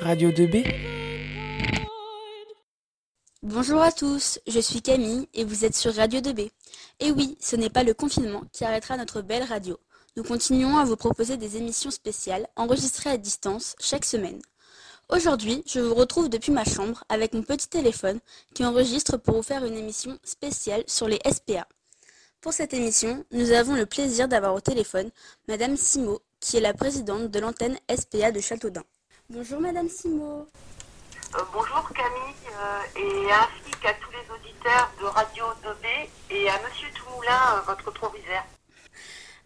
Radio 2B Bonjour à tous, je suis Camille et vous êtes sur Radio 2B. Et oui, ce n'est pas le confinement qui arrêtera notre belle radio. Nous continuons à vous proposer des émissions spéciales enregistrées à distance chaque semaine. Aujourd'hui, je vous retrouve depuis ma chambre avec mon petit téléphone qui enregistre pour vous faire une émission spéciale sur les SPA. Pour cette émission, nous avons le plaisir d'avoir au téléphone Madame Simo, qui est la présidente de l'antenne SPA de Châteaudun. Bonjour Madame Simo. Euh, bonjour Camille euh, et ainsi qu'à tous les auditeurs de Radio 2B et à Monsieur Toumoulin, euh, votre proviseur.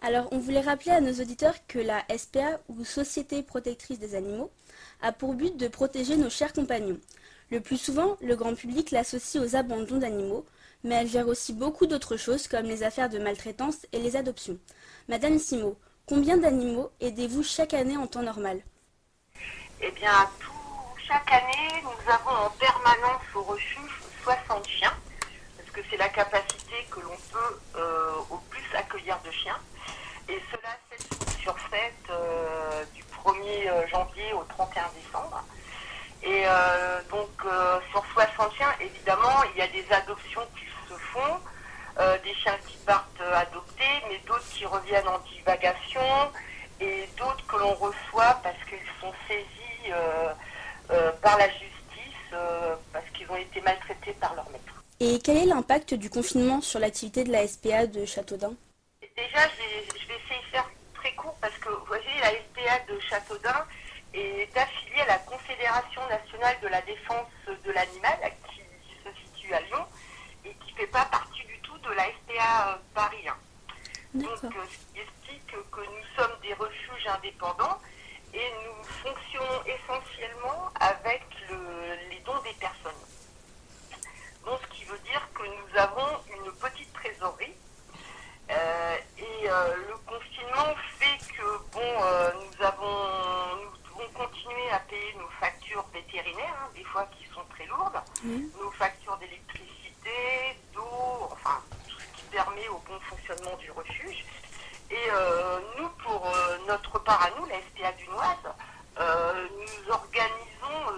Alors, on voulait rappeler à nos auditeurs que la SPA, ou Société protectrice des animaux, a pour but de protéger nos chers compagnons. Le plus souvent, le grand public l'associe aux abandons d'animaux, mais elle gère aussi beaucoup d'autres choses comme les affaires de maltraitance et les adoptions. Madame Simo, combien d'animaux aidez-vous chaque année en temps normal? Eh bien, chaque année, nous avons en permanence au refuge 60 chiens, parce que c'est la capacité que l'on peut des chiens qui partent adoptés, mais d'autres qui reviennent en divagation, et d'autres que l'on reçoit parce qu'ils sont saisis euh, euh, par la justice, euh, parce qu'ils ont été maltraités par leur maître. Et quel est l'impact du confinement sur l'activité de la SPA de Châteaudun? Déjà, je vais, je vais essayer de faire très court parce que vous voyez, la SPA de Châteaudun est affiliée à la Confédération nationale de la défense de l'animal qui se situe à Lyon et qui ne fait pas partie du tout de la SPA euh, Paris 1. Donc, euh, explique que nous sommes des refuges indépendants et nous fonctionnons essentiellement avec le- les dons des personnes. Donc, ce qui veut dire que nous avons une petite trésorerie euh, et euh, le confinement fait que bon, euh, nous avons, nous devons continuer à payer nos factures vétérinaires, hein, des fois qui sont très lourdes, Mhm. nos factures d'électricité, d'eau, enfin tout au bon fonctionnement du refuge. Et euh, nous, pour euh, notre part à nous, la SPA Dunoise, euh, nous organisons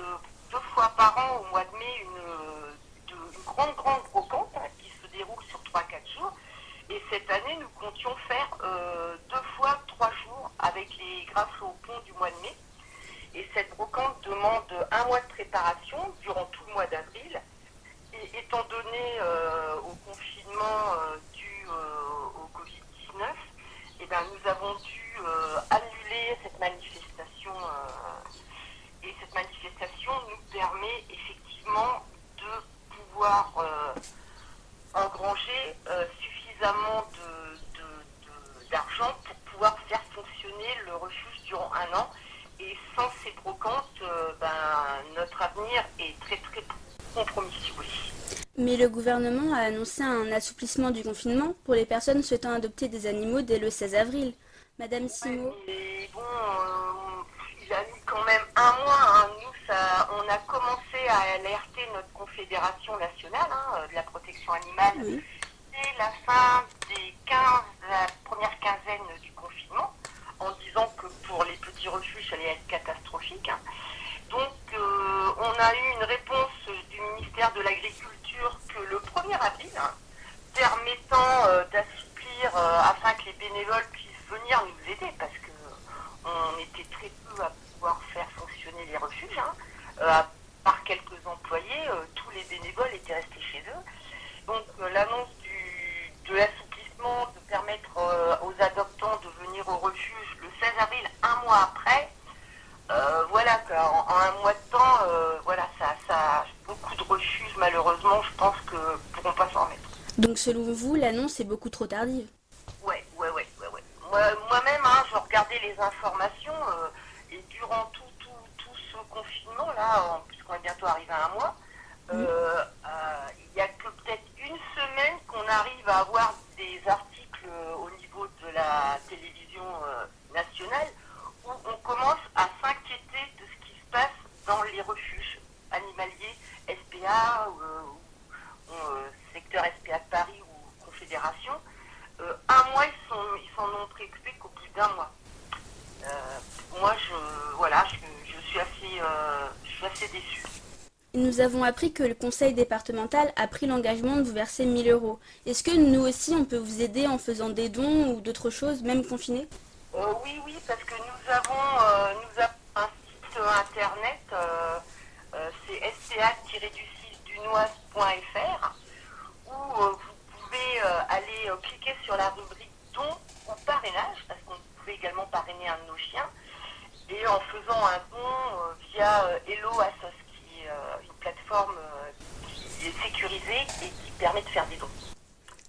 deux fois par an au mois de mai une, de- une grande, grande brocante hein, qui se déroule sur 3-4 jours. Et cette année, nous comptions faire deux fois trois jours avec les grâce au pont du mois de mai. Et cette brocante demande un mois de préparation durant tout le mois d'avril. Et étant donné au confinement euh, dû euh, au Covid-19, eh ben, nous avons dû euh, annuler cette manifestation. euh, et cette manifestation nous permet effectivement de pouvoir euh, euh, suffisamment d'argent pour pouvoir faire fonctionner le refuge durant un an. Et sans ces brocantes, euh, ben, notre avenir est très très compromis, voulez. Mais le gouvernement a annoncé un assouplissement du confinement pour les personnes souhaitant adopter des animaux dès le 16 avril. Madame Simo, euh, il a mis quand même un mois. hein. Nous, ça, on a commencé à alerter notre confédération nationale hein, de la protection animale Oui. dès la fin des 15, la première quinzaine du confinement, en disant que pour les petits refuges, ça allait être catastrophique. hein. Donc, euh, on a eu une réponse du ministère de l'Agriculture que le 1er avril, hein, permettant euh, d'assouplir euh, afin que les bénévoles puissent venir nous aider, parce que on était très peu à pouvoir faire fonctionner les refuges. hein. À part quelques employés, euh, tous les bénévoles étaient restés chez eux. Donc euh, l'annonce du- de l'assouplissement, de permettre euh, aux adoptants de venir au refuge le 16 avril, un mois après, euh, voilà, qu'en- en, un mois de temps, euh, voilà, ça, ça, beaucoup de refuges, malheureusement, je pense que pourront pas s'en remettre. donc selon vous, l'annonce est beaucoup trop tardive? Ouais, ouais, ouais, ouais, ouais. Moi- Moi-même, hein, je regardais les informations euh, et durant tout, tout, tout ce confinement-là, en- puisqu'on est bientôt arrivé à un mois, euh, euh, il n'y a que peut-être une semaine qu'on arrive à avoir des articles euh, au niveau de la télévision euh, nationale où on commence à s'inquiéter de ce qui se passe dans les refuges animaliers SPA, euh, ou, euh, secteur SPA de Paris ou Confédération. Euh, un mois, ils sont- ils s'en ont préoccupés qu'au bout d'un mois. Euh, moi, été déçus. Nous avons appris que le conseil départemental a pris l'engagement de vous verser 1000 euros. Est-ce que nous aussi, on peut vous aider en faisant des dons ou d'autres choses, même confinés? Euh, oui, oui, parce que nous avons, euh, un site internet, euh, c'est sca-du-6dunoise.fr, où vous pouvez aller cliquer sur la rubrique dons ou parrainage, parce qu'on pouvait également parrainer un de nos chiens, et en faisant un don via Hello Assos, qui est euh, une plateforme euh, qui est sécurisée et qui permet de faire des dons.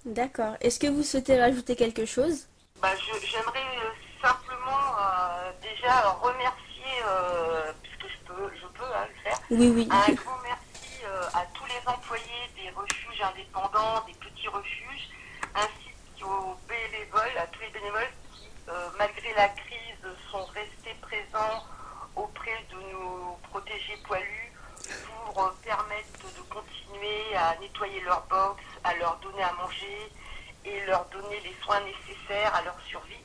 D'accord. Est-ce que vous souhaitez rajouter quelque chose? Bah, J'aimerais euh, simplement euh, déjà remercier, euh, puisque je peux, je peux hein, le faire, Oui, oui. un grand merci euh, à tous les employés des refuges indépendants, des petits refuges, ainsi qu'aux bénévoles, à tous les bénévoles qui, malgré la crise, sont restés présents auprès de nos protégés poilus pour euh, permettre de continuer à nettoyer leur box, à leur donner à manger et leur donner les soins nécessaires à leur survie.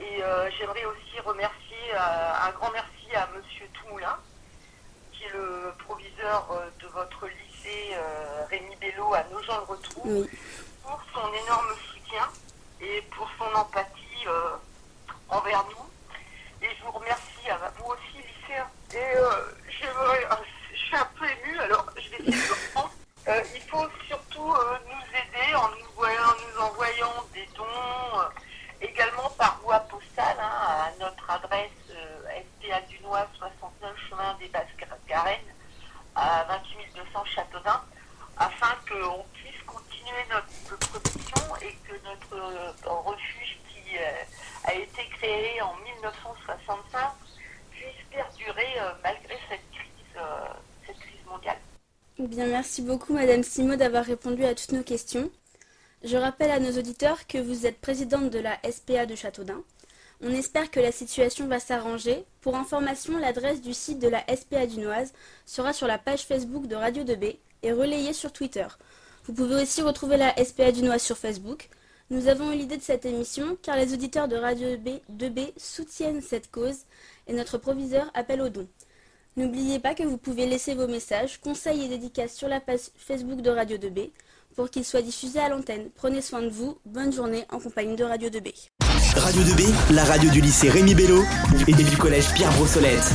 Et euh, j'aimerais aussi remercier, euh, un grand merci à Monsieur Toumoulin, qui est le proviseur euh, de votre lycée Rémi Bello à Nogent-le-Rotrou, Oui. pour son énorme soutien et pour son empathie envers nous. Et je vous remercie à vous aussi, lycéens. Et j'aimerais, suis un peu émue, alors je vais essayer de reprendre. Euh, il faut surtout euh, nous aider en nous, voyant, nous envoyant des dons, euh, également par voie postale hein, à notre adresse SPA Dunois 69 chemin des Basses Garennes à 28 200 Châteaudun, afin qu'on puisse continuer notre production et que notre euh, refuge qui euh, a été créé en 1965 puisse perdurer euh, malgré cette crise, euh, cette crise mondiale. Bien, merci beaucoup, Madame Simo, d'avoir répondu à toutes nos questions. Je rappelle à nos auditeurs que vous êtes présidente de la SPA de Châteaudun. On espère que la situation va s'arranger. Pour information, l'adresse du site de la SPA dunoise sera sur la page Facebook de Radio 2B et relayée sur Twitter. Vous pouvez aussi retrouver la SPA dunoise sur Facebook. Nous avons eu l'idée de cette émission car les auditeurs de Radio 2B, 2B soutiennent cette cause et notre proviseur appelle au don. N'oubliez pas que vous pouvez laisser vos messages, conseils et dédicaces sur la page Facebook de Radio 2B pour qu'ils soient diffusés à l'antenne. Prenez soin de vous, bonne journée en compagnie de Radio 2B. Radio 2B, la radio du lycée Rémi Bello et du collège Pierre Brossolette.